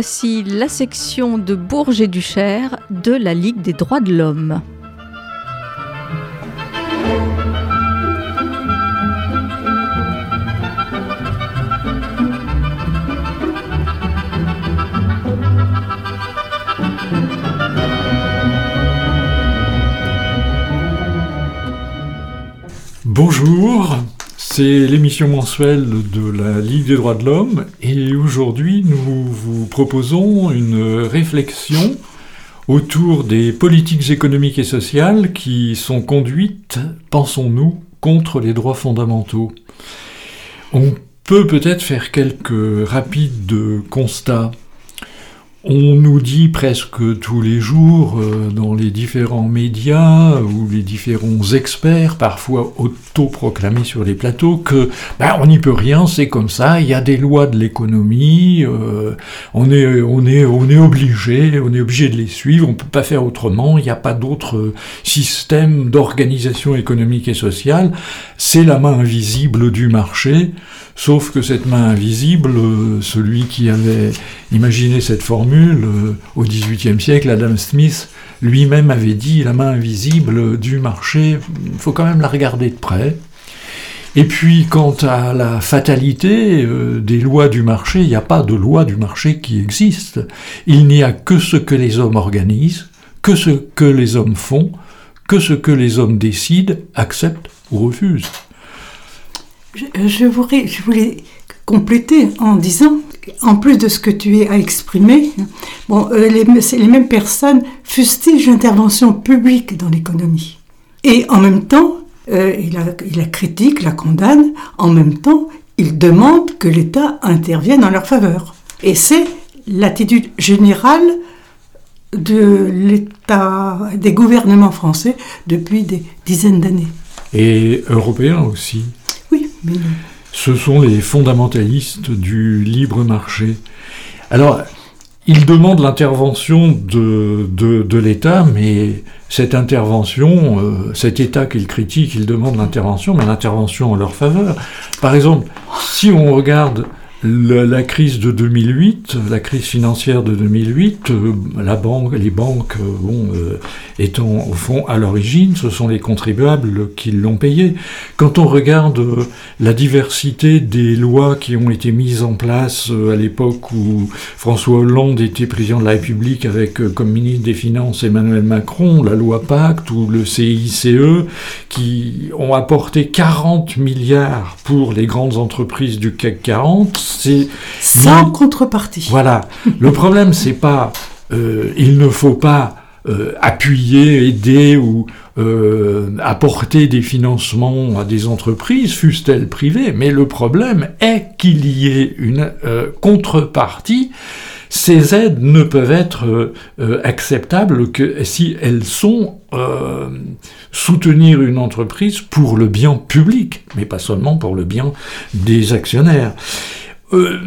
Voici la section de Bourges et du Cher de la Ligue des droits de l'homme. C'est l'émission mensuelle de la Ligue des droits de l'homme et aujourd'hui nous vous proposons une réflexion autour des politiques économiques et sociales qui sont conduites, pensons-nous, contre les droits fondamentaux. On peut peut-être faire quelques rapides constats. On nous dit presque tous les jours euh, dans les différents médias ou les différents experts, parfois autoproclamés sur les plateaux, que ben, on n'y peut rien, c'est comme ça, il y a des lois de l'économie, euh, on, est, on, est, on est obligé, on est obligé de les suivre, on ne peut pas faire autrement, il n'y a pas d'autre système d'organisation économique et sociale, c'est la main invisible du marché, sauf que cette main invisible, euh, celui qui avait imaginé cette formule, euh, au XVIIIe siècle, Adam Smith lui-même avait dit la main invisible du marché, il faut quand même la regarder de près. Et puis, quant à la fatalité euh, des lois du marché, il n'y a pas de loi du marché qui existe. Il n'y a que ce que les hommes organisent, que ce que les hommes font, que ce que les hommes décident, acceptent ou refusent. Je, voulais, compléter en disant en plus de ce que tu as exprimé, bon, euh, les, les mêmes personnes fustigent l'intervention publique dans l'économie. Et en même temps, euh, il, la, critique, la condamne, en même temps, il demande que l'État intervienne en leur faveur. Et c'est l'attitude générale de l'État, des gouvernements français depuis des dizaines d'années. Et européens aussi. Ce sont les fondamentalistes du libre marché. Alors, ils demandent l'intervention de, de, l'État, mais cette intervention, euh, cet État qu'ils critiquent, ils demandent l'intervention, mais l'intervention en leur faveur. Par exemple, si on regarde la crise de 2008, la crise financière de 2008, euh, la banque, les banques, euh, bon, euh, étant au fond à l'origine, ce sont les contribuables qui l'ont payé. Quand on regarde la diversité des lois qui ont été mises en place à l'époque où François Hollande était président de la République avec comme ministre des Finances Emmanuel Macron, la loi Pacte ou le CICE, qui ont apporté 40 milliards pour les grandes entreprises du CAC 40, c'est sans contrepartie. Voilà. Le problème, c'est pas euh, il ne faut pas euh, appuyer, aider ou euh, apporter des financements à des entreprises, fussent-elles privées, mais le problème est qu'il y ait une contrepartie. Ces aides ne peuvent être acceptables que si elles sont soutenir une entreprise pour le bien public, mais pas seulement pour le bien des actionnaires. Euh,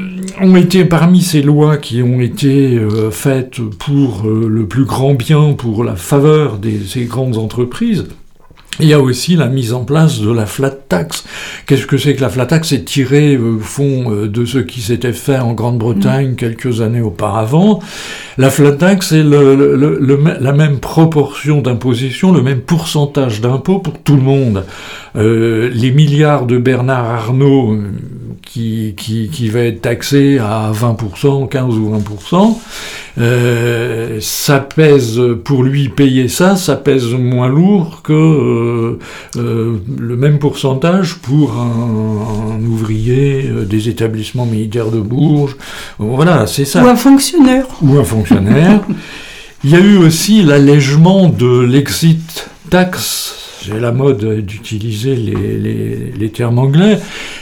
ont été parmi ces lois qui ont été euh, faites pour euh, le plus grand bien, pour la faveur de ces grandes entreprises, il y a aussi la mise en place de la flat tax. Qu'est-ce que c'est que la flat tax? C'est tiré au fond de ce qui s'était fait en Grande-Bretagne quelques années auparavant. La flat tax, c'est la même proportion d'imposition, le même pourcentage d'impôt pour tout le monde. les milliards de Bernard Arnault qui, qui, qui, va être taxé à 20%, 15 ou 20%, euh, ça pèse, pour lui payer ça, ça pèse moins lourd que euh, euh, le même pourcentage pour un, un ouvrier des établissements militaires de Bourges. Voilà, c'est ça. Ou un fonctionnaire. Ou un fonctionnaire. Il y a eu aussi l'allègement de l'exit tax j'ai la mode d'utiliser les, termes anglais,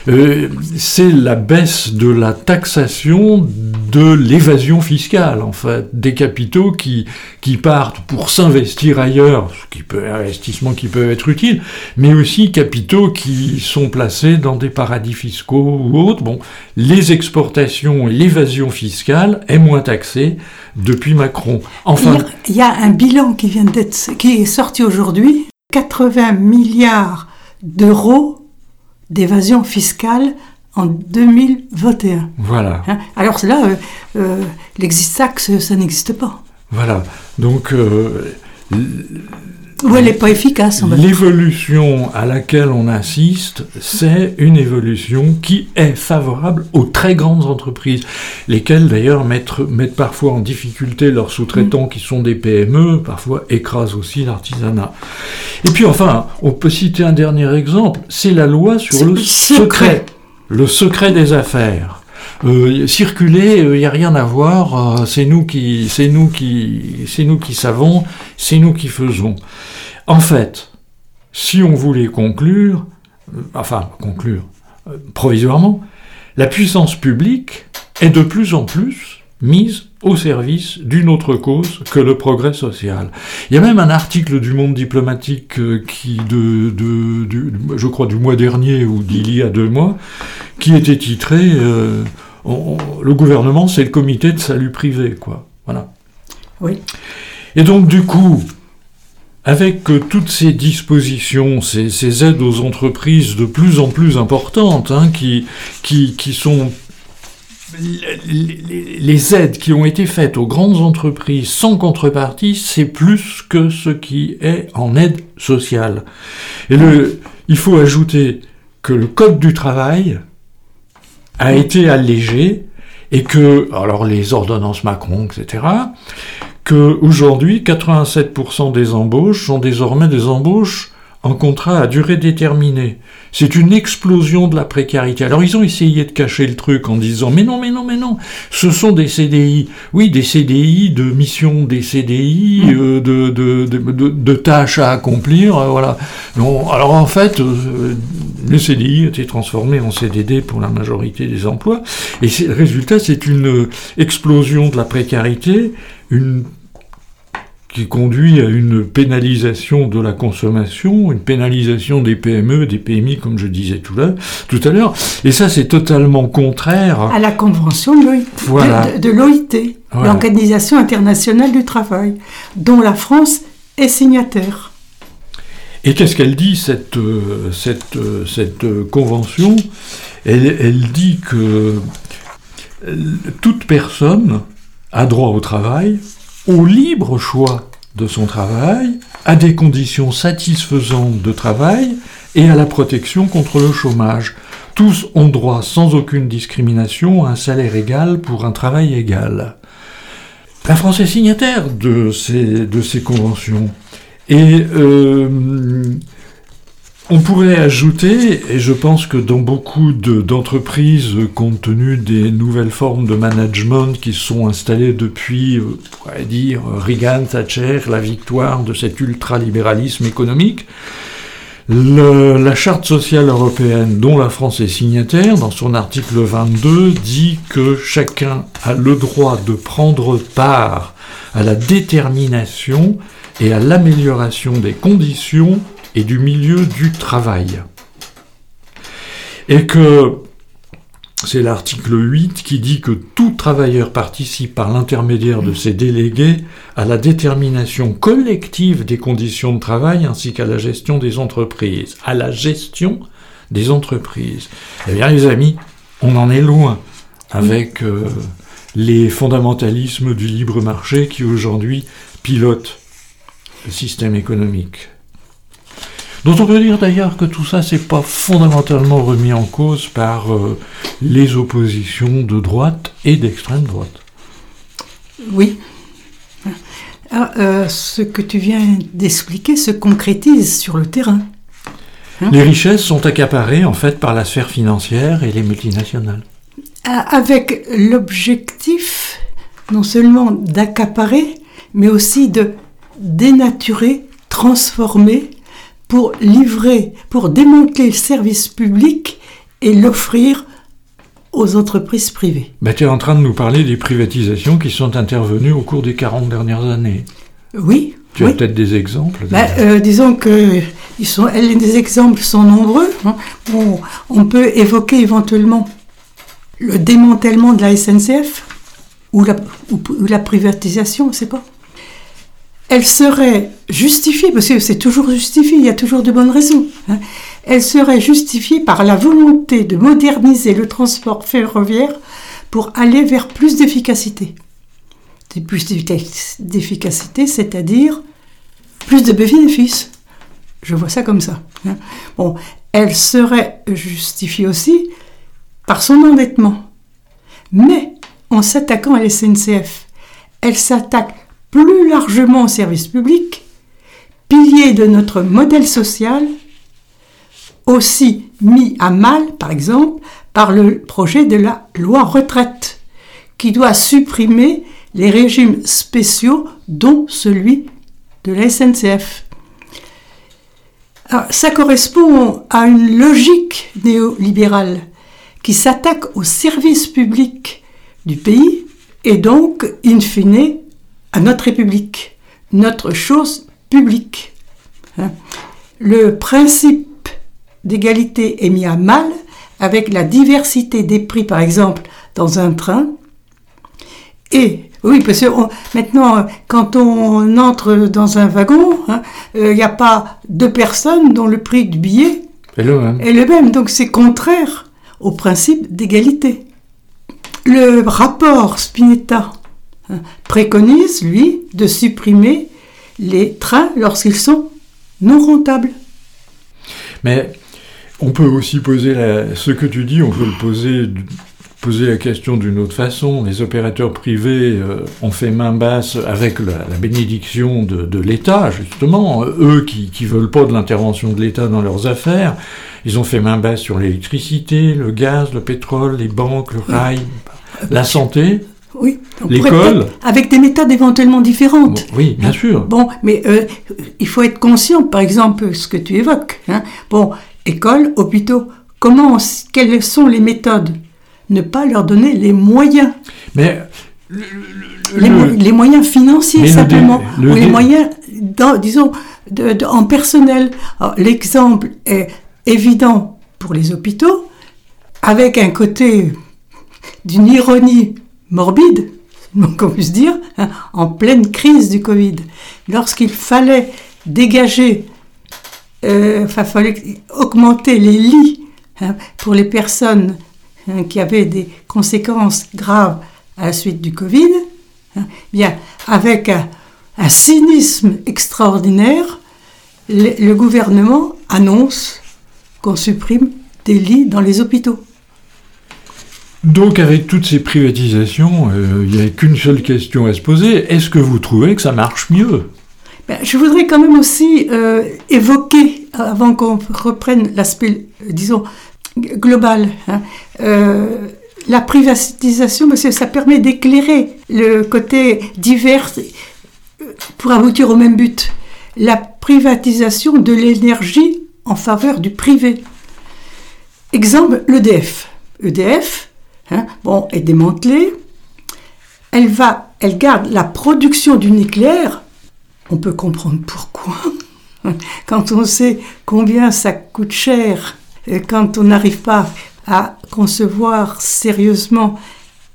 euh, c'est la baisse de la taxation de l'évasion fiscale, en fait, des capitaux qui, qui partent pour s'investir ailleurs, qui peut, investissement qui peut être utile, mais aussi capitaux qui sont placés dans des paradis fiscaux ou autres. Bon, les exportations et l'évasion fiscale est moins taxée depuis Macron. Enfin, il y a un bilan qui vient d'être, qui est sorti aujourd'hui 80 milliards d'euros d'évasion fiscale en 2021. Voilà. Hein? Alors là, euh, euh, l'existax, ça n'existe pas. Voilà. Donc, euh, Ou elle n'est pas efficace. l'évolution à laquelle on assiste, c'est une évolution qui est favorable aux très grandes entreprises, lesquelles d'ailleurs mettent, mettent parfois en difficulté leurs sous-traitants qui sont des PME, parfois écrasent aussi l'artisanat. Et puis enfin, on peut citer un dernier exemple, c'est la loi sur le le secret. secret. Le secret des affaires. Euh, circuler, il n'y a rien à voir. euh, c'est nous qui, c'est nous qui, c'est nous qui savons, c'est nous qui faisons. En fait, si on voulait conclure, euh, enfin conclure euh, provisoirement, la puissance publique est de plus en plus mise au service d'une autre cause que le progrès social. Il y a même un article du Monde diplomatique euh, qui, de, de- du- je crois, du mois dernier ou d'il y a deux mois, qui était titré euh, on- Le gouvernement, c'est le comité de salut privé, quoi. Voilà. Oui. Et donc, du coup, avec euh, toutes ces dispositions, ces, ces aides aux entreprises de plus en plus importantes, hein, qui, qui, qui sont les- aides qui ont été faites aux grandes entreprises sans contrepartie, c'est plus que ce qui est en aide sociale. Et le, il faut ajouter que le Code du travail a été allégé et que, alors les ordonnances Macron, etc., que aujourd'hui 87% des embauches sont désormais des embauches en contrat à durée déterminée. C'est une explosion de la précarité. Alors ils ont essayé de cacher le truc en disant mais non, mais non, mais non, ce sont des CDI. Oui, des CDI de mission, des CDI euh, de, de, de, de- de tâches à accomplir. euh, voilà. Non, alors en fait, euh, le CDI a été transformé en CDD pour la majorité des emplois. Et le résultat, c'est une euh, explosion de la précarité, une qui conduit à une pénalisation de la consommation, une pénalisation des PME, des PMI, comme je disais tout, là, tout à l'heure. Et ça, c'est totalement contraire. À la convention de l'OIT, Voilà. de, de l'OIT, Voilà. l'Organisation internationale du travail, dont la France est signataire. Et qu'est-ce qu'elle dit, cette, euh, cette, euh, cette euh, convention? Elle, elle dit que toute personne a droit au travail, au libre choix de son travail, à des conditions satisfaisantes de travail et à la protection contre le chômage. Tous ont droit sans aucune discrimination à un salaire égal pour un travail égal. La France est signataire de ces, de ces conventions. Et euh, on pourrait ajouter, et je pense que dans beaucoup de- d'entreprises, compte tenu des nouvelles formes de management qui sont installées depuis, euh, on pourrait dire, Reagan, Thatcher, la victoire de cet ultralibéralisme économique, la Charte sociale européenne, dont la France est signataire, dans son article 22, dit que chacun a le droit de prendre part à la détermination et à l'amélioration des conditions et du milieu du travail. Et que c'est l'article 8 qui dit que tout travailleur participe par l'intermédiaire de ses délégués à la détermination collective des conditions de travail ainsi qu'à la gestion des entreprises. À la gestion des entreprises. Eh bien les amis, on en est loin avec euh, les fondamentalismes du libre marché qui aujourd'hui pilotent le système économique. Dont on peut dire d'ailleurs que tout ça, c'est pas fondamentalement remis en cause par euh, les oppositions de droite et d'extrême droite. Oui. Ah, euh, ce que tu viens d'expliquer se concrétise sur le terrain. Les richesses sont accaparées en fait par la sphère financière et les multinationales. Ah, Avec l'objectif non seulement d'accaparer, mais aussi de dénaturer, transformer, pour livrer, pour démanteler le service public et l'offrir aux entreprises privées. Ben, tu es en train de nous parler des privatisations qui sont intervenues au cours des 40 dernières années. Oui, Tu oui. as peut-être des exemples euh, disons que ils sont, les exemples sont nombreux. hein. On peut évoquer éventuellement le démantèlement de la SNCF ou la, ou- ou la privatisation, on ne sait pas. Elle serait justifiée, parce que c'est toujours justifié, il y a toujours de bonnes raisons. hein. elle serait justifiée par la volonté de moderniser le transport ferroviaire pour aller vers plus d'efficacité. Plus d'efficacité, c'est-à-dire plus de bénéfices. Je vois ça comme ça. Hein. Bon, elle serait justifiée aussi par son endettement. Mais en s'attaquant à la SNCF, elle s'attaque plus largement au service public, pilier de notre modèle social, aussi mis à mal, par exemple, par le projet de la loi retraite, qui doit supprimer les régimes spéciaux, dont celui de la SNCF. ça correspond à une logique néolibérale qui s'attaque au service public du pays et donc, in fine, à notre République, notre chose publique. Hein. Le principe d'égalité est mis à mal avec la diversité des prix, par exemple, dans un train. Et oui, parce que maintenant, quand on entre dans un wagon, il hein, n'y euh, a pas deux personnes dont le prix du billet est le même. Est le même. Donc c'est contraire au principe d'égalité. Le rapport Spinetta préconise, lui, de supprimer les trains lorsqu'ils sont non rentables. Mais on peut aussi poser ce que tu dis, on peut le poser, poser la question d'une autre façon. Les opérateurs privés euh, ont fait main basse avec la, bénédiction de, l'État, justement. Eux qui ne veulent pas de l'intervention de l'État dans leurs affaires, ils ont fait main basse sur l'électricité, le gaz, le pétrole, les banques, le rail, la santé. Oui, l'école. Avec des méthodes éventuellement différentes. oui, bien sûr. Bon, mais euh, il faut être conscient, par exemple, ce que tu évoques. Hein. Bon, école, hôpitaux, comment, quelles sont les méthodes? Ne pas leur donner les moyens. Mais les, moyens financiers simplement, ou les moyens, disons, en personnel. L'exemple est évident pour les hôpitaux, avec un côté d'une ironie morbide, qu'on puisse dire, hein, en pleine crise du Covid. Lorsqu'il fallait dégager, euh, fallait augmenter les lits hein, pour les personnes hein, qui avaient des conséquences graves à la suite du Covid, bien, avec un, cynisme extraordinaire, le gouvernement annonce qu'on supprime des lits dans les hôpitaux. Donc avec toutes ces privatisations, euh, il n'y a qu'une seule question à se poser. Est-ce que vous trouvez que ça marche mieux? Ben, Je voudrais quand même aussi euh, évoquer, avant qu'on reprenne l'aspect, euh, disons, global, hein, la privatisation, parce que ça permet d'éclairer le côté divers pour aboutir au même but. La privatisation de l'énergie en faveur du privé. Exemple, l'EDF. EDF, hein, bon, est démantelée. Elle va, elle garde la production du nucléaire. On peut comprendre pourquoi. Quand on sait combien ça coûte cher, quand on n'arrive pas à concevoir sérieusement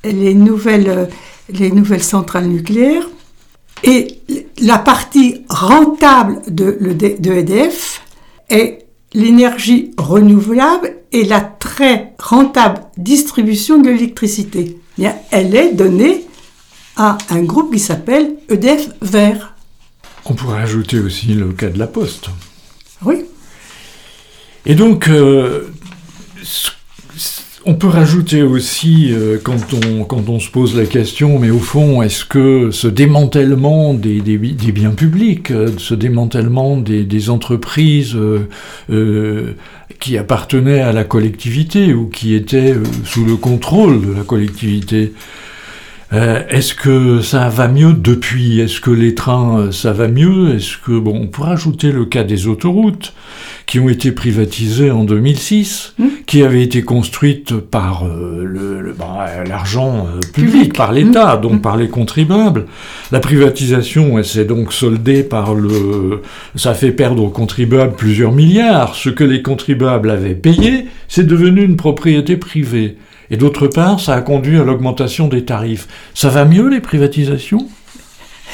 les nouvelles, les nouvelles centrales nucléaires. Et la partie rentable de, de EDF est l'énergie renouvelable et la très rentable distribution de l'électricité. Elle est donnée à un groupe qui s'appelle EDF Vert. On pourrait ajouter aussi le cas de la Poste. Oui. Et donc, euh, on peut rajouter aussi, euh, quand, on, quand on se pose la question, mais au fond, est-ce que ce démantèlement des, des, biens publics, euh, ce démantèlement des, entreprises euh, qui appartenaient à la collectivité ou qui étaient sous le contrôle de la collectivité, est-ce que ça va mieux depuis? Est-ce que les trains, ça va mieux? Est-ce que bon, on pourrait ajouter le cas des autoroutes qui ont été privatisées en 2006, mmh. qui avaient été construites par euh, bah, l'argent euh, public, par l'État, mmh. donc mmh. par les contribuables. La privatisation, elle s'est donc soldée par le... Ça fait perdre aux contribuables plusieurs milliards. Ce que les contribuables avaient payé, c'est devenu une propriété privée. Et d'autre part, ça a conduit à l'augmentation des tarifs. Ça va mieux, les privatisations?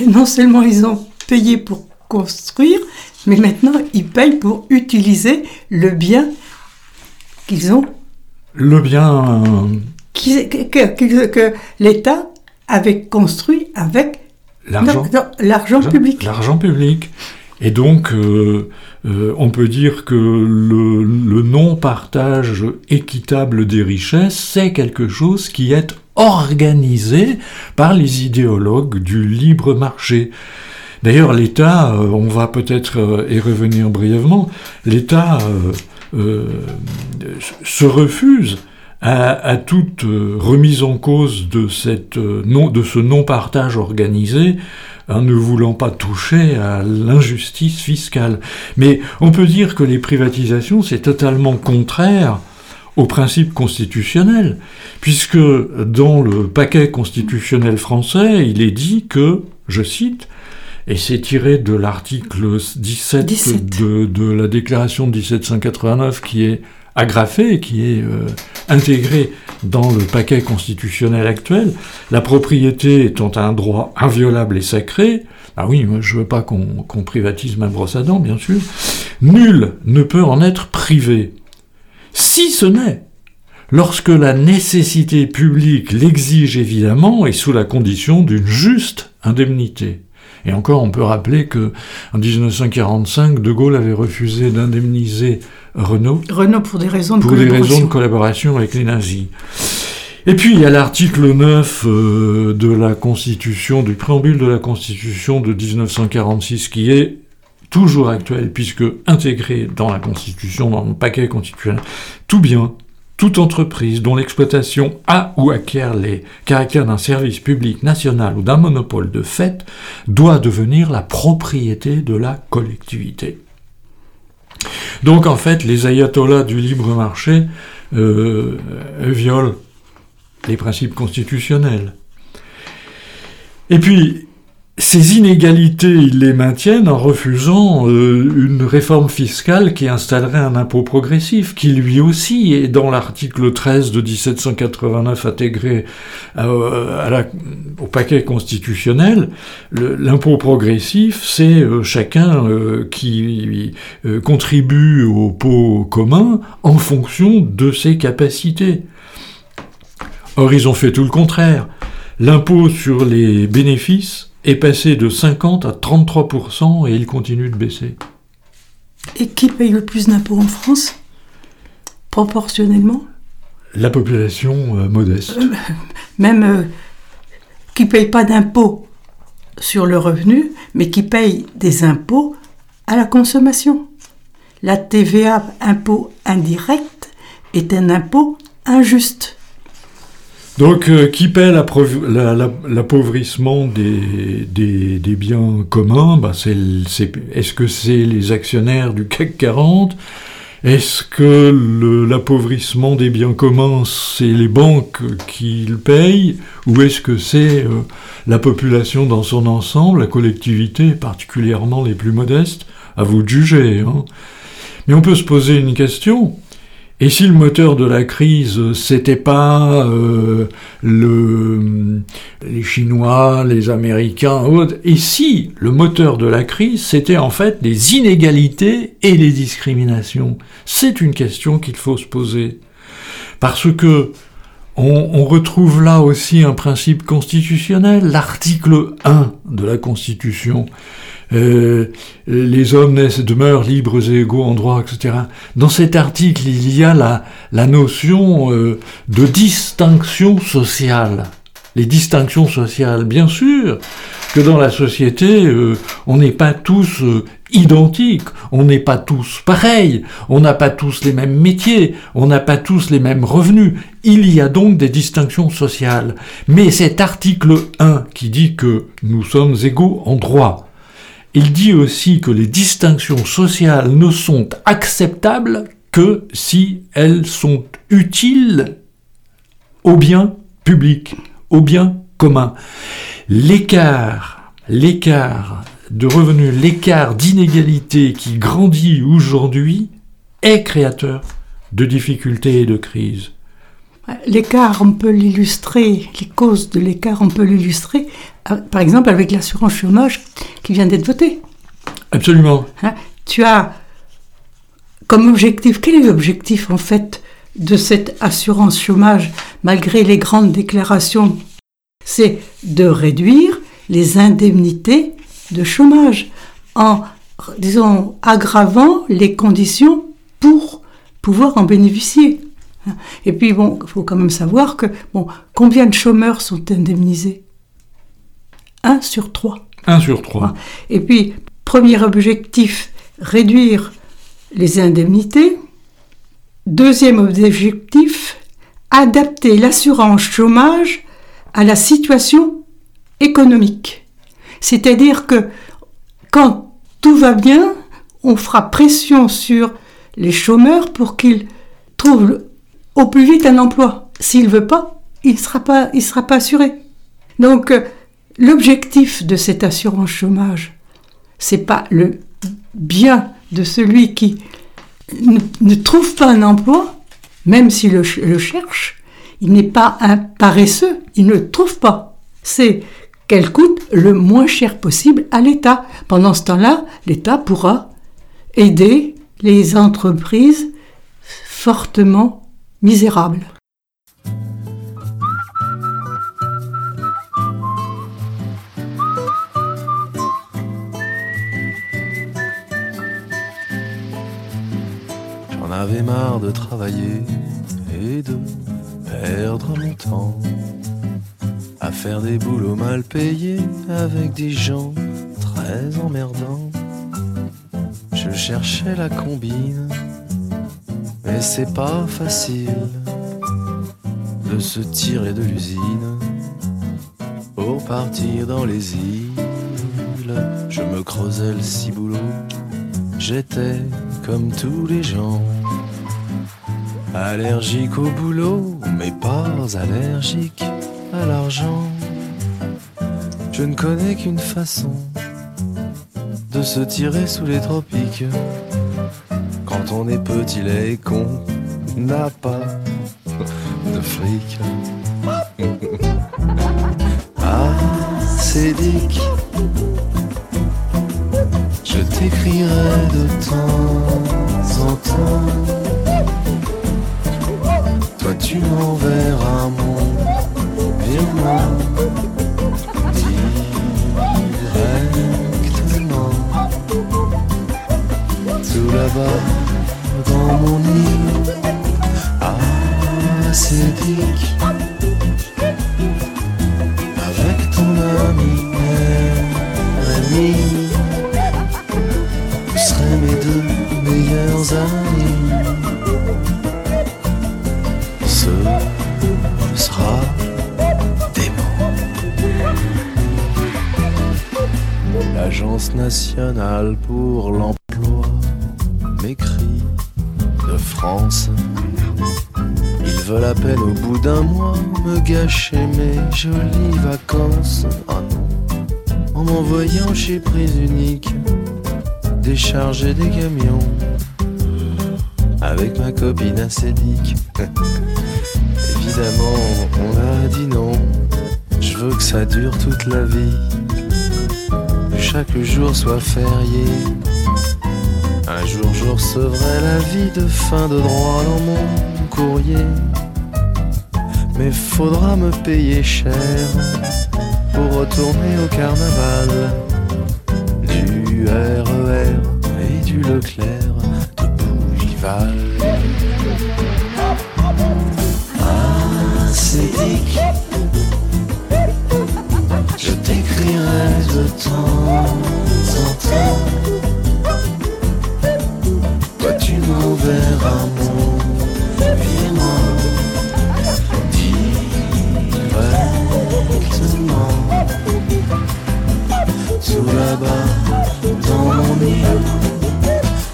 Non seulement ils ont payé pour construire, mais maintenant ils payent pour utiliser le bien qu'ils ont. Le bien. Que, que, l'État avait construit avec l'argent public. L'argent public. Et donc, euh, euh, on peut dire que le, le non-partage équitable des richesses, c'est quelque chose qui est organisé par les idéologues du libre marché. D'ailleurs, l'État, euh, on va peut-être y revenir brièvement, l'État se refuse à, toute remise en cause de, cette, de ce non-partage organisé en ne voulant pas toucher à l'injustice fiscale. Mais on peut dire que les privatisations, c'est totalement contraire au principe constitutionnel, puisque dans le paquet constitutionnel français, il est dit que, je cite, et c'est tiré de l'article 17, De, de, la déclaration de 1789 qui est agrafé, qui est euh, intégré dans le paquet constitutionnel actuel, la propriété étant un droit inviolable et sacré, ah oui, moi je veux pas qu'on privatise ma brosse à dents, bien sûr, nul ne peut en être privé, si ce n'est lorsque la nécessité publique l'exige évidemment et sous la condition d'une juste indemnité. Et encore, on peut rappeler que en 1945, De Gaulle avait refusé d'indemniser Renault. Renault pour des raisons de pour collaboration. des raisons de collaboration avec les nazis. Et puis il y a l'article 9 euh, de la Constitution, du préambule de la Constitution de 1946 qui est toujours actuel puisque intégré dans la Constitution, dans le paquet constitutionnel, tout bien, toute entreprise dont l'exploitation a ou acquiert les caractères d'un service public national ou d'un monopole de fait doit devenir la propriété de la collectivité. Donc en fait, les ayatollahs du libre marché euh, violent les principes constitutionnels. Et puis, ces inégalités, ils les maintiennent en refusant euh, une réforme fiscale qui installerait un impôt progressif, qui lui aussi est dans l'article 13 de 1789 intégré euh, au paquet constitutionnel. L'impôt progressif, c'est euh, chacun qui contribue au pot commun en fonction de ses capacités. Or, ils ont fait tout le contraire. L'impôt sur les bénéfices est passé de 50 à 33% et il continue de baisser. Et qui paye le plus d'impôts en France Proportionnellement? La population euh, modeste. Euh, même euh, qui ne paye pas d'impôts sur le revenu, mais qui paye des impôts à la consommation. La TVA, impôt indirect, est un impôt injuste. Donc, euh, qui paie l'appauvrissement des, biens communs? Bah, Est-ce que c'est les actionnaires du CAC 40 Est-ce que l'appauvrissement des biens communs, c'est les banques qui le payent? Ou est-ce que c'est euh, la population dans son ensemble, la collectivité, particulièrement les plus modestes? À vous de juger. Hein. Mais on peut se poser une question. Et si le moteur de la crise, c'était pas euh, le, les Chinois, les Américains, et si le moteur de la crise, c'était en fait les inégalités et les discriminations? C'est une question qu'il faut se poser. Parce que on, retrouve là aussi un principe constitutionnel, l'article 1 de la Constitution. Euh, les hommes naissent, demeurent libres et égaux en droit, etc. Dans cet article, il y a la, la notion euh, de distinction sociale. Les distinctions sociales, bien sûr que dans la société, euh, on n'est pas tous identiques, on n'est pas tous pareils, on n'a pas tous les mêmes métiers, on n'a pas tous les mêmes revenus. Il y a donc des distinctions sociales. Mais cet article 1 qui dit que nous sommes égaux en droit, il dit aussi que les distinctions sociales ne sont acceptables que si elles sont utiles au bien public, au bien commun. L'écart, l'écart de revenus, l'écart d'inégalité qui grandit aujourd'hui est créateur de difficultés et de crises. L'écart, on peut l'illustrer, les causes de l'écart, on peut l'illustrer, euh, par exemple avec l'assurance chômage qui vient d'être votée. Absolument. Hein, tu as comme objectif, quel est l'objectif en fait de cette assurance chômage malgré les grandes déclarations? C'est de réduire les indemnités de chômage en, disons, aggravant les conditions pour pouvoir en bénéficier. Et puis, bon, il faut quand même savoir que, bon, combien de chômeurs sont indemnisés? Un sur trois. Un sur trois. Et puis, premier objectif, réduire les indemnités. Deuxième objectif, adapter l'assurance chômage à la situation économique. C'est-à-dire que quand tout va bien, on fera pression sur les chômeurs pour qu'ils trouvent au plus vite un emploi. S'il veut pas, il sera, pas, sera pas assuré. Donc, euh, l'objectif de cette assurance chômage, c'est pas le bien de celui qui ne, trouve pas un emploi, même s'il le, le cherche, il n'est pas un paresseux, il ne le trouve pas. C'est qu'elle coûte le moins cher possible à l'État. Pendant ce temps-là, l'État pourra aider les entreprises fortement misérables. J'en avais marre de travailler et de perdre mon temps à faire des boulots mal payés avec des gens très emmerdants. Je cherchais la combine, mais c'est pas facile de se tirer de l'usine pour partir dans les îles. Je me creusais le ciboulot, j'étais comme tous les gens. Allergique au boulot, mais pas allergique à l'argent. Je ne connais qu'une façon de se tirer sous les tropiques. Quand on est petit, les con n'a pas de fric. ah, c'est Dick. Je t'écrirai de temps en temps avec ton ami ami vous serez mes deux meilleurs amis sera dément. L'Agence nationale pour l'emploi m'écrit de France. Veulent à peine au bout d'un mois me gâcher mes jolies vacances. Ah non, en m'envoyant chez Prise Unique décharger des camions avec ma copine acédique. Évidemment, on a dit non. Je veux que ça dure toute la vie. Que chaque jour soit férié. Un jour, je recevrai la vie de fin de droit dans mon courrier. Mais faudra me payer cher pour retourner au carnaval. Du RER e et du Leclerc de Bougival. Je t'écrirai de temps en temps. Tout là-bas dans mon île.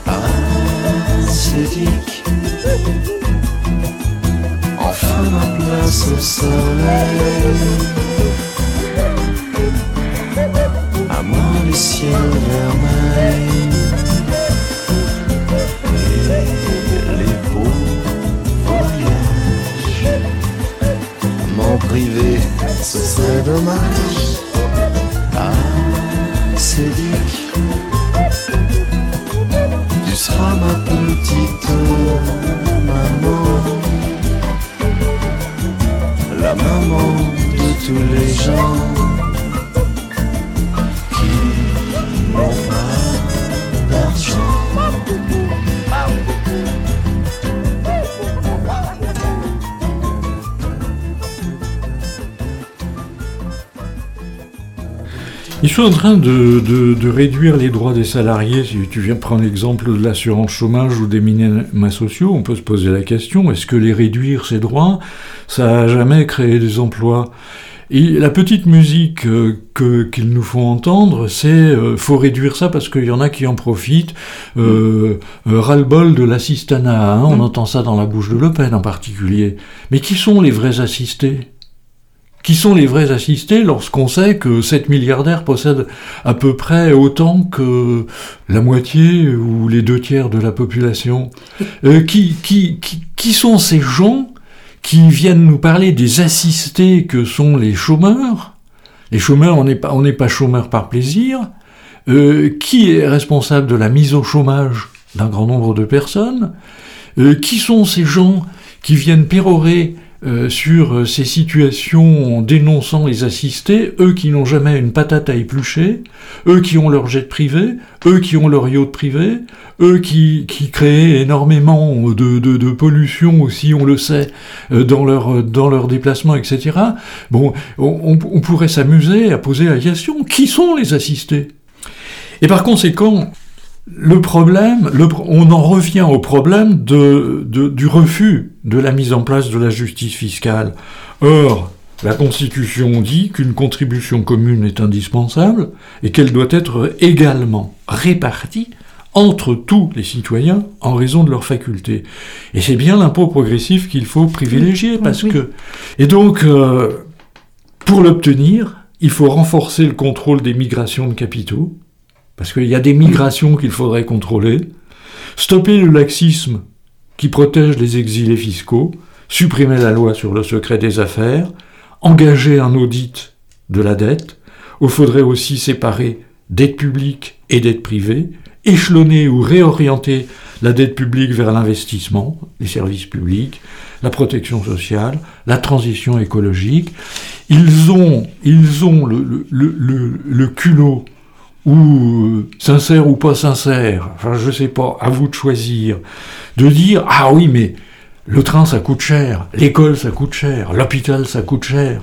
Ah, c'est ma place au soleil. À moi le ciel vermeil et les beaux voyages. M'en priver, ce serait dommage. Tu seras ma petite maman, la maman de tous les gens. Sont en train de, de- de réduire les droits des salariés. Si tu viens prendre l'exemple de l'assurance chômage ou des minima sociaux, on peut se poser la question est-ce que les réduire ces droits, ça a jamais créé des emplois? Et la petite musique euh, que qu'ils nous font entendre, c'est euh, faut réduire ça parce qu'il y en a qui en profitent. Euh, euh, ras-le-bol de l'assistanat, hein, on Mm. entend ça dans la bouche de Le Pen en particulier. Mais qui sont les vrais assistés? Qui sont les vrais assistés lorsqu'on sait que 7 milliardaires possèdent à peu près autant que la moitié ou les deux tiers de la population. Euh, qui, qui, qui, qui sont ces gens qui viennent nous parler des assistés que sont les chômeurs? Les chômeurs, on n'est pas, chômeurs par plaisir. Euh, qui est responsable de la mise au chômage d'un grand nombre de personnes? Euh, Qui sont ces gens qui viennent pérorer euh, sur euh, ces situations en dénonçant les assistés, eux qui n'ont jamais une patate à éplucher, eux qui ont leur jet privé, eux qui ont leur yacht privé, eux qui, qui créent énormément de, de, de pollution aussi, on le sait, dans leur, dans leurs déplacements, etc. Bon, on, on- pourrait s'amuser à poser la question, qui sont les assistés? Et par conséquent, le problème, le on en revient au problème de, de- du refus de la mise en place de la justice fiscale. Or, la Constitution dit qu'une contribution commune est indispensable et qu'elle doit être également répartie entre tous les citoyens en raison de leurs facultés. Et c'est bien l'impôt progressif qu'il faut privilégier parce oui. que... Et donc, euh, pour l'obtenir, il faut renforcer le contrôle des migrations de capitaux, parce qu'il y a des migrations qu'il faudrait contrôler, stopper le laxisme qui protège les exilés fiscaux, supprimer la loi sur le secret des affaires, engager un audit de la dette, il faudrait aussi séparer dette publique et dette privée, échelonner ou réorienter la dette publique vers l'investissement, les services publics, la protection sociale, la transition écologique. Ils ont, ils ont le, culot ou euh, sincère ou pas sincère, enfin je sais pas, à vous de choisir, de dire ah oui mais le train ça coûte cher, l'école ça coûte cher, l'hôpital ça coûte cher.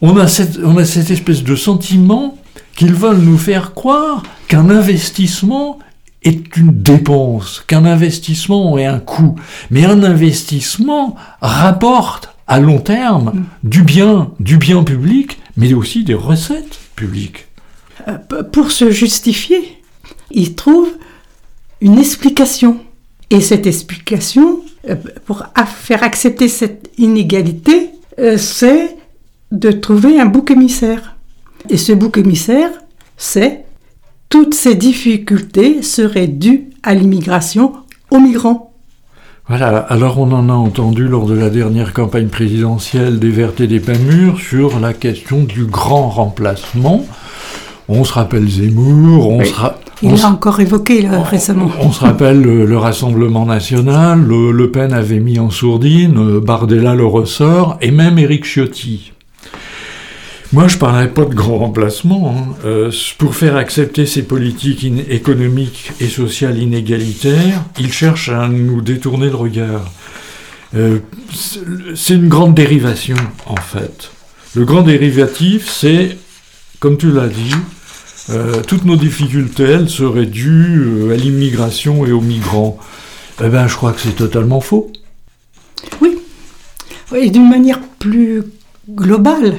On a cette, on a cette espèce de sentiment qu'ils veulent nous faire croire qu'un investissement est une dépense, qu'un investissement est un coût, mais un investissement rapporte à long terme du bien, du bien public, mais aussi des recettes publiques. Euh, Pour se justifier, ils trouvent une explication. Et cette explication, euh, pour faire accepter cette inégalité, euh, c'est de trouver un bouc émissaire. Et ce bouc émissaire, c'est toutes ces difficultés seraient dues à l'immigration aux migrants. Voilà, alors on en a entendu lors de la dernière campagne présidentielle des Verts et des Pas Mûrs sur la question du grand remplacement. On se rappelle Zemmour, on Oui. se ra- Il l'a encore évoqué là, récemment. On se rappelle le, le Rassemblement national, le, Le Pen avait mis en sourdine, euh, Bardella le ressort, et même Éric Ciotti. Moi, je parlais pas de grand remplacement. hein. Euh, pour faire accepter ces politiques économiques et sociales inégalitaires, ils cherchent à nous détourner le regard. Euh, c'est- c'est une grande dérivation, en fait. Le grand dérivatif, c'est, comme tu l'as dit, euh, toutes nos difficultés, elles, seraient dues euh, à l'immigration et aux migrants. Eh ben, je crois que c'est totalement faux. Et d'une manière plus globale,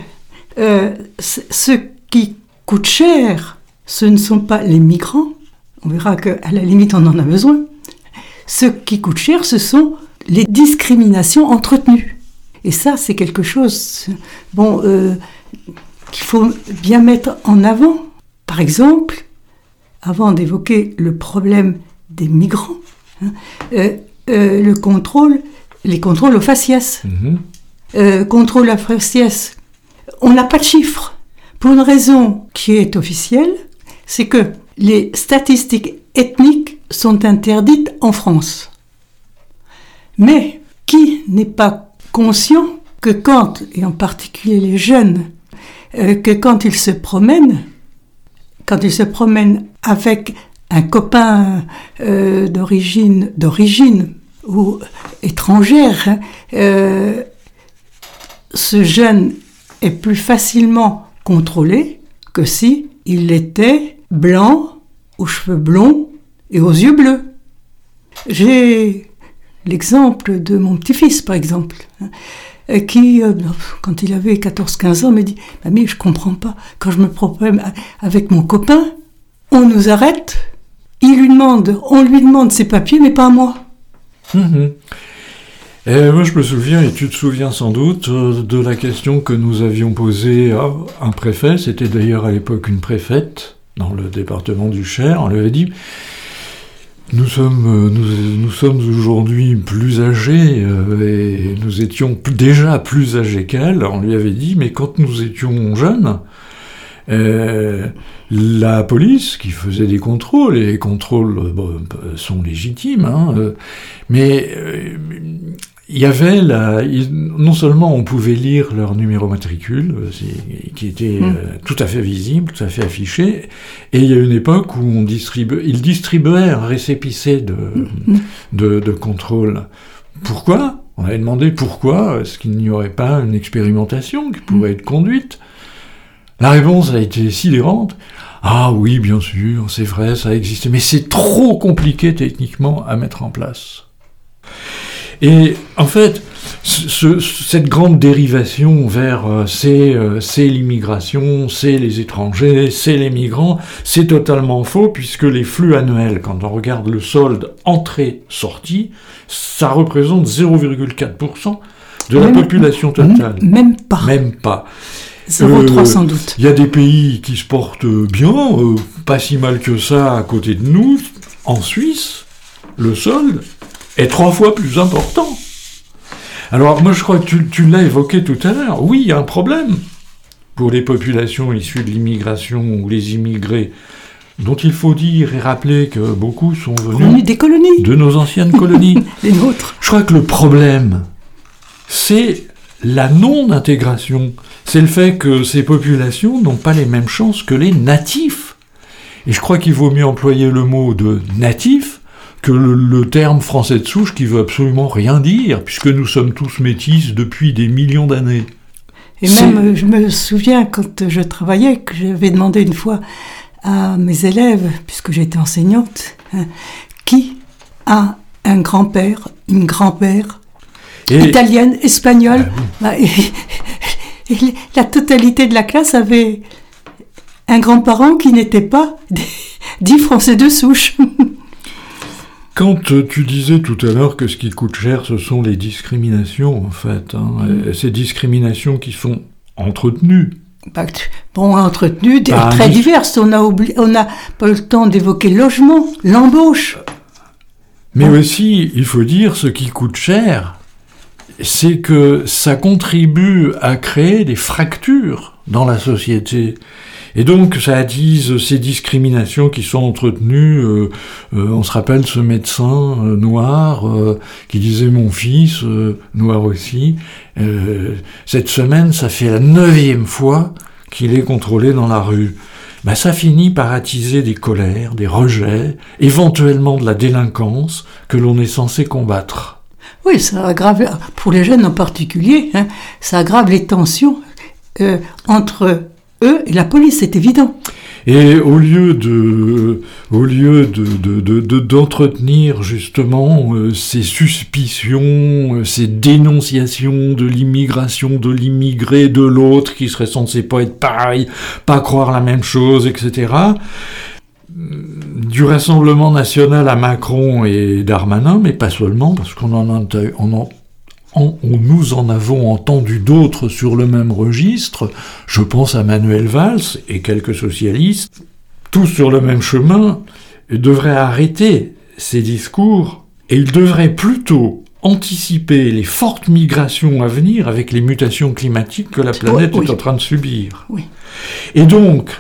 euh, ce qui coûte cher, ce ne sont pas les migrants. On verra qu'à la limite, on en a besoin. Ce qui coûte cher, ce sont les discriminations entretenues. Et ça, c'est quelque chose bon, euh, qu'il faut bien mettre en avant. Par exemple, avant d'évoquer le problème des migrants, hein, euh, euh, le contrôle, les contrôles aux faciès euh, contrôle la faciès, on n'a pas de chiffres. Pour une raison qui est officielle, c'est que les statistiques ethniques sont interdites en France. Mais qui n'est pas conscient que quand, et en particulier les jeunes, que quand ils se promènent, quand ils se promènent avec un copain euh, d'origine d'origine ou étrangère, euh, ce jeune est plus facilement contrôlé que si il était blanc, aux cheveux blonds et aux yeux bleus. J'ai l'exemple de mon petit-fils, par exemple, qui, euh, quand il avait 14-15 ans, me dit Mamie, je comprends pas. Quand je me promène avec mon copain, on nous arrête, il lui demande, on lui demande ses papiers, mais pas à moi. Mhm. Et moi, je me souviens, et tu te souviens sans doute, euh, de la question que nous avions posée à un préfet, c'était d'ailleurs à l'époque une préfète dans le département du Cher, on lui avait dit nous sommes, euh, nous, nous sommes aujourd'hui plus âgés euh, et nous étions déjà plus âgés qu'elle. On lui avait dit, mais quand nous étions jeunes, euh, la police qui faisait des contrôles, et les contrôles euh, bon, sont légitimes, hein, euh, mais euh, il y avait la, non seulement on pouvait lire leur numéro matricule, euh, qui était Mm. euh, tout à fait visible, tout à fait affiché, et il y a une époque où on distribue, ils distribuaient un récépissé de, Mm. de, de contrôle. Pourquoi? On avait demandé pourquoi est-ce qu'il n'y aurait pas une expérimentation qui pourrait être conduite? La réponse a été sidérante. Ah oui, bien sûr, c'est vrai, ça existe, mais c'est trop compliqué techniquement à mettre en place. Et en fait, ce- ce- cette grande dérivation vers euh, c'est euh, l'immigration, c'est les étrangers, c'est les migrants, c'est totalement faux puisque les flux annuels, quand on regarde le solde entrée-sortie, ça représente 0,4% de la population totale. Même pas. Même pas. 0,3 Euh, sans doute. Il y a des pays qui se portent bien, euh, pas si mal que ça à côté de nous. En Suisse, le solde est trois fois plus important. Alors moi je crois que tu, tu l'as évoqué tout à l'heure. Oui, il y a un problème pour les populations issues de l'immigration ou les immigrés, dont il faut dire et rappeler que beaucoup sont Venus venus des colonies, de nos anciennes colonies. les nôtres. Je crois que le problème, c'est la non-intégration. C'est le fait que ces populations n'ont pas les mêmes chances que les natifs. Et je crois qu'il vaut mieux employer le mot de natif que le, le terme français de souche qui veut absolument rien dire, puisque nous sommes tous métis depuis des millions d'années. Et même, je me souviens quand je travaillais, que j'avais demandé une fois à mes élèves, puisque j'étais enseignante, hein, qui a un grand-père, une grand-mère, Et italienne, espagnole. Ah Bah, et- et la totalité de la classe avait un grand-parent qui n'était pas dit français de souche. Quand tu disais tout à l'heure que ce qui coûte cher, ce sont les discriminations, en fait, hein, Mm. ces discriminations qui sont entretenues. Bon, entretenu, Bah, très diverses. On n'a pas le temps d'évoquer le logement, l'embauche. Mais aussi, il faut dire, ce qui coûte cher, c'est que ça contribue à créer des fractures dans la société. Et donc, ça attise ces discriminations qui sont entretenues. euh, euh, on se rappelle ce médecin euh, noir qui disait mon fils, noir aussi. cette semaine, ça fait la neuvième fois qu'il est contrôlé dans la rue. Ben, ça finit par attiser des colères, des rejets, éventuellement de la délinquance que l'on est censé combattre. Oui, ça aggrave, pour les jeunes en particulier, hein, ça aggrave les tensions entre eux et la police, c'est évident. Et au lieu de, au lieu de, de- de- d'entretenir justement euh, ces suspicions, euh, ces dénonciations de l'immigration, de l'immigré, de l'autre qui serait censé pas être pareil, pas croire la même chose, etc. Du Rassemblement national à Macron et Darmanin, mais pas seulement, parce qu'on en on en- nous en avons entendu d'autres sur le même registre. Je pense à Manuel Valls et quelques socialistes, tous sur le même chemin, devraient arrêter ces discours et ils devraient plutôt anticiper les fortes migrations à venir avec les mutations climatiques que la planète oui. est en train de subir. Oui. Et donc,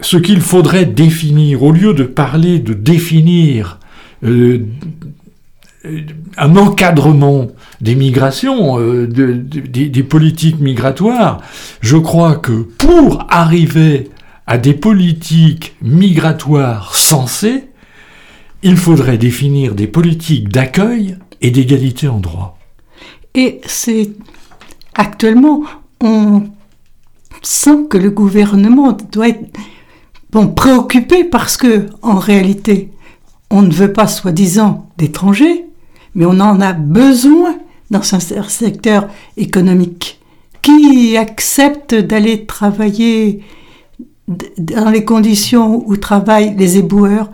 ce qu'il faudrait définir, au lieu de parler de définir euh, un encadrement des migrations, euh, des politiques migratoires, je crois que pour arriver à des politiques migratoires sensées, il faudrait définir des politiques d'accueil et d'égalité en droit. Et c'est actuellement, on sent que le gouvernement doit être préoccupé parce que, en réalité, on ne veut pas soi-disant d'étrangers, mais on en a besoin dans un secteur économique. Qui accepte d'aller travailler dans les conditions où travaillent les éboueurs,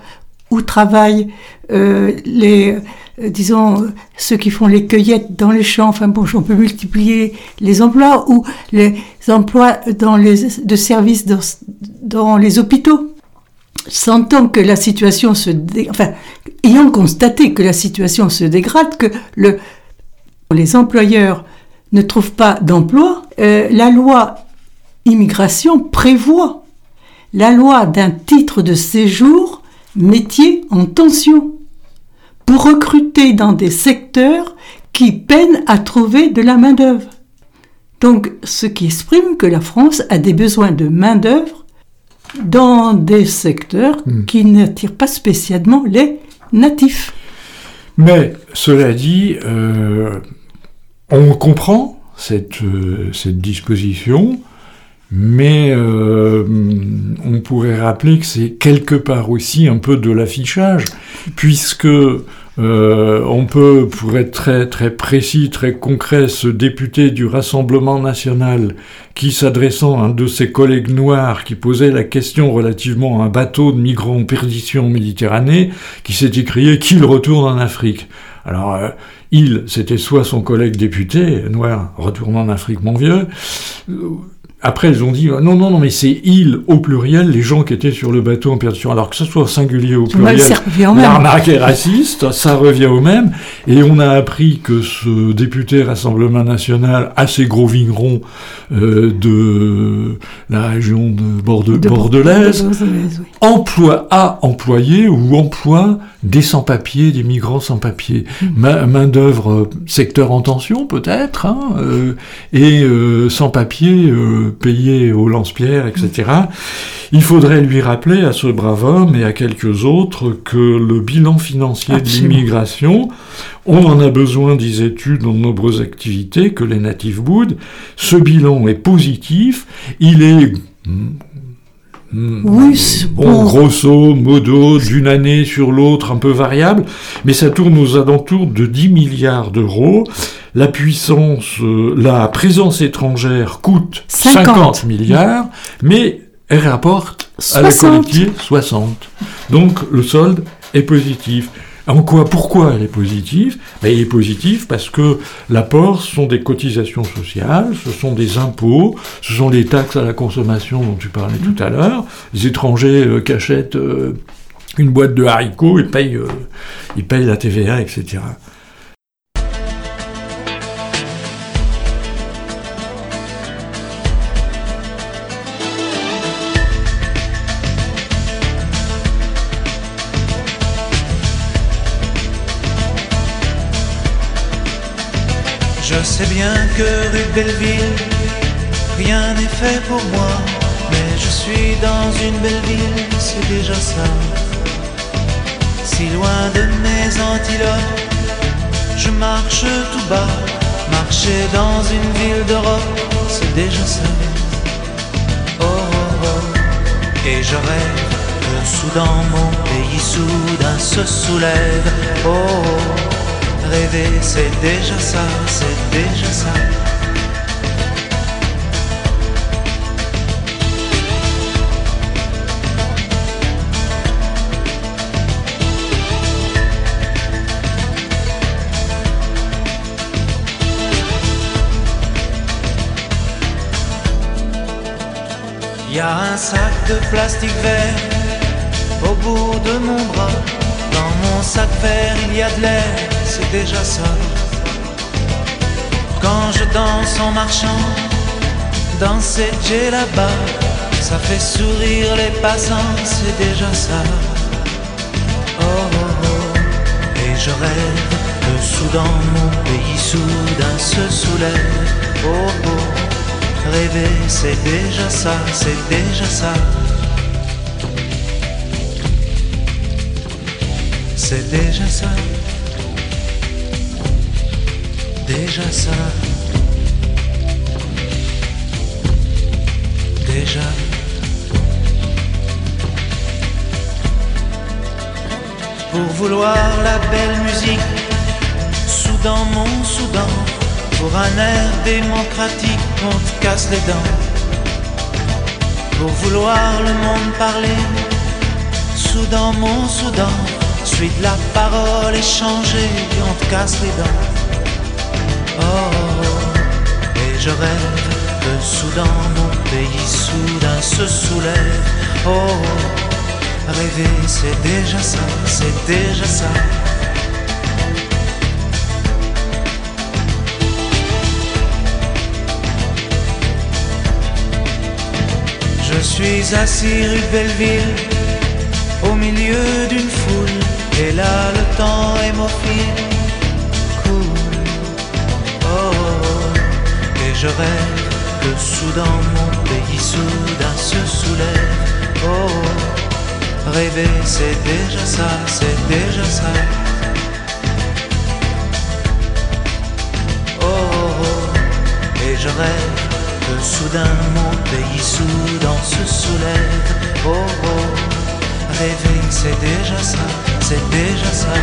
où travaillent euh, les, euh, disons, ceux qui font les cueillettes dans les champs, enfin bon, on peut multiplier les emplois, ou les emplois dans les, de services dans, dans les hôpitaux. Sentant que la situation se enfin, ayant constaté que la situation se dégrade, que le, les employeurs ne trouvent pas d'emploi, euh, la loi immigration prévoit la loi d'un titre de séjour métier en tension pour recruter dans des secteurs qui peinent à trouver de la main-d'œuvre. Donc, ce qui exprime que la France a des besoins de main-d'œuvre dans des secteurs hmm. qui n'attirent pas spécialement les natifs. Mais, cela dit, euh, on comprend cette, euh, cette disposition, mais euh, on pourrait rappeler que c'est quelque part aussi un peu de l'affichage, puisque euh, on peut, pour être très, très précis, très concret, ce député du Rassemblement national qui, s'adressant à un de ses collègues noirs qui posait la question relativement à un bateau de migrants en perdition en Méditerranée, qui s'est écrié qu'il retourne en Afrique. Alors, euh, il, c'était soit son collègue député, noir, retournant en Afrique, mon vieux, après, ils ont dit non, non, non, mais c'est ils au pluriel, les gens qui étaient sur le bateau en perdition. Alors que ce soit au singulier ou au pluriel, l'arnaque est raciste, ça revient au même. Et on a appris que ce député Rassemblement National, assez gros vigneron euh, de la région de, Borde Bordelaise, emploie, a employé ou emploie des sans-papiers, des migrants sans-papiers. Hmm. Main-d'œuvre, euh, secteur en tension peut-être, hein, euh, et sans-papiers payé au lance-pierre, etc. Il faudrait lui rappeler à ce brave homme et à quelques autres que le bilan financier de l'immigration, on en a besoin, disais-tu, dans de nombreuses activités, que les natifs boudent. Ce bilan est positif, il est oui, bon, grosso modo, d'une année sur l'autre, un peu variable, mais ça tourne aux alentours de 10 milliards d'euros. La puissance, euh, la présence étrangère coûte 50, milliards, mais elle rapporte à la collectivité 60. Donc le solde est positif. En quoi, pourquoi elle est positive? Ben, Elle est positive parce que l'apport, ce sont des cotisations sociales, ce sont des impôts, ce sont des taxes à la consommation dont tu parlais tout à l'heure. Les étrangers euh, euh, une boîte de haricots, ils payent, euh, ils payent la TVA, etc. sais bien que rue Belleville, rien n'est fait pour moi. Mais je suis dans une belle ville, c'est déjà ça. Si loin de mes antilopes, je marche tout bas. Marcher dans une ville d'Europe, c'est déjà ça. Oh, oh, oh. Et je rêve que soudain mon pays soudain se soulève. oh. oh rêver, c'est déjà ça, c'est déjà ça. Y a un sac de plastique vert au bout de mon bras. Dans mon sac vert, il y a de l'air c'est déjà ça. Quand je danse en marchant, danser j'ai là-bas, ça fait sourire les passants, c'est déjà ça. Oh, oh, oh, et je rêve que soudain mon pays soudain se soulève. Oh oh, rêver c'est déjà ça, c'est déjà ça. C'est déjà ça. Déjà ça. Déjà. Pour vouloir la belle musique, Soudan, mon Soudan, pour un air démocratique, on te casse les dents. Pour vouloir le monde parler, Soudan, mon Soudan, suite la parole échangée, on te casse les dents. Oh, et je rêve que Soudan, mon pays soudain se soulève. Oh, Rêver, c'est déjà ça, c'est déjà ça. Je suis assis rue de Belleville, au milieu d'une foule, et là le temps hémophile cool. Oh, et je rêve que soudain mon pays soudain se soulève. Oh, Rêver, c'est déjà ça, c'est déjà ça. Oh, oh, oh, et je rêve que soudain mon pays soudain se soulève. Oh, oh, rêver, c'est déjà ça, c'est déjà ça.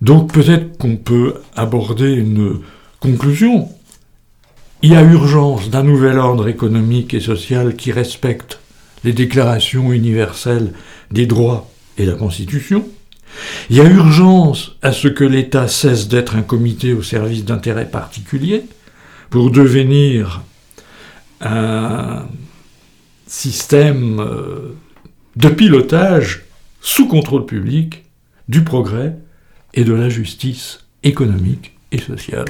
Donc peut-être qu'on peut aborder une conclusion. Il y a urgence d'un nouvel ordre économique et social qui respecte les déclarations universelles des droits et la Constitution. Il y a urgence à ce que l'État cesse d'être un comité au service d'intérêts particuliers pour devenir un système euh, de pilotage sous contrôle public du progrès et de la justice économique et sociale.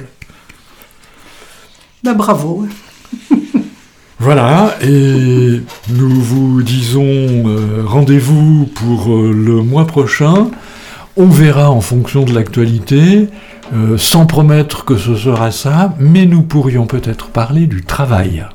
Ben, bravo. Voilà, et nous vous disons euh, rendez-vous pour euh, le mois prochain. On verra en fonction de l'actualité, euh, sans promettre que ce sera ça, mais nous pourrions peut-être parler du travail.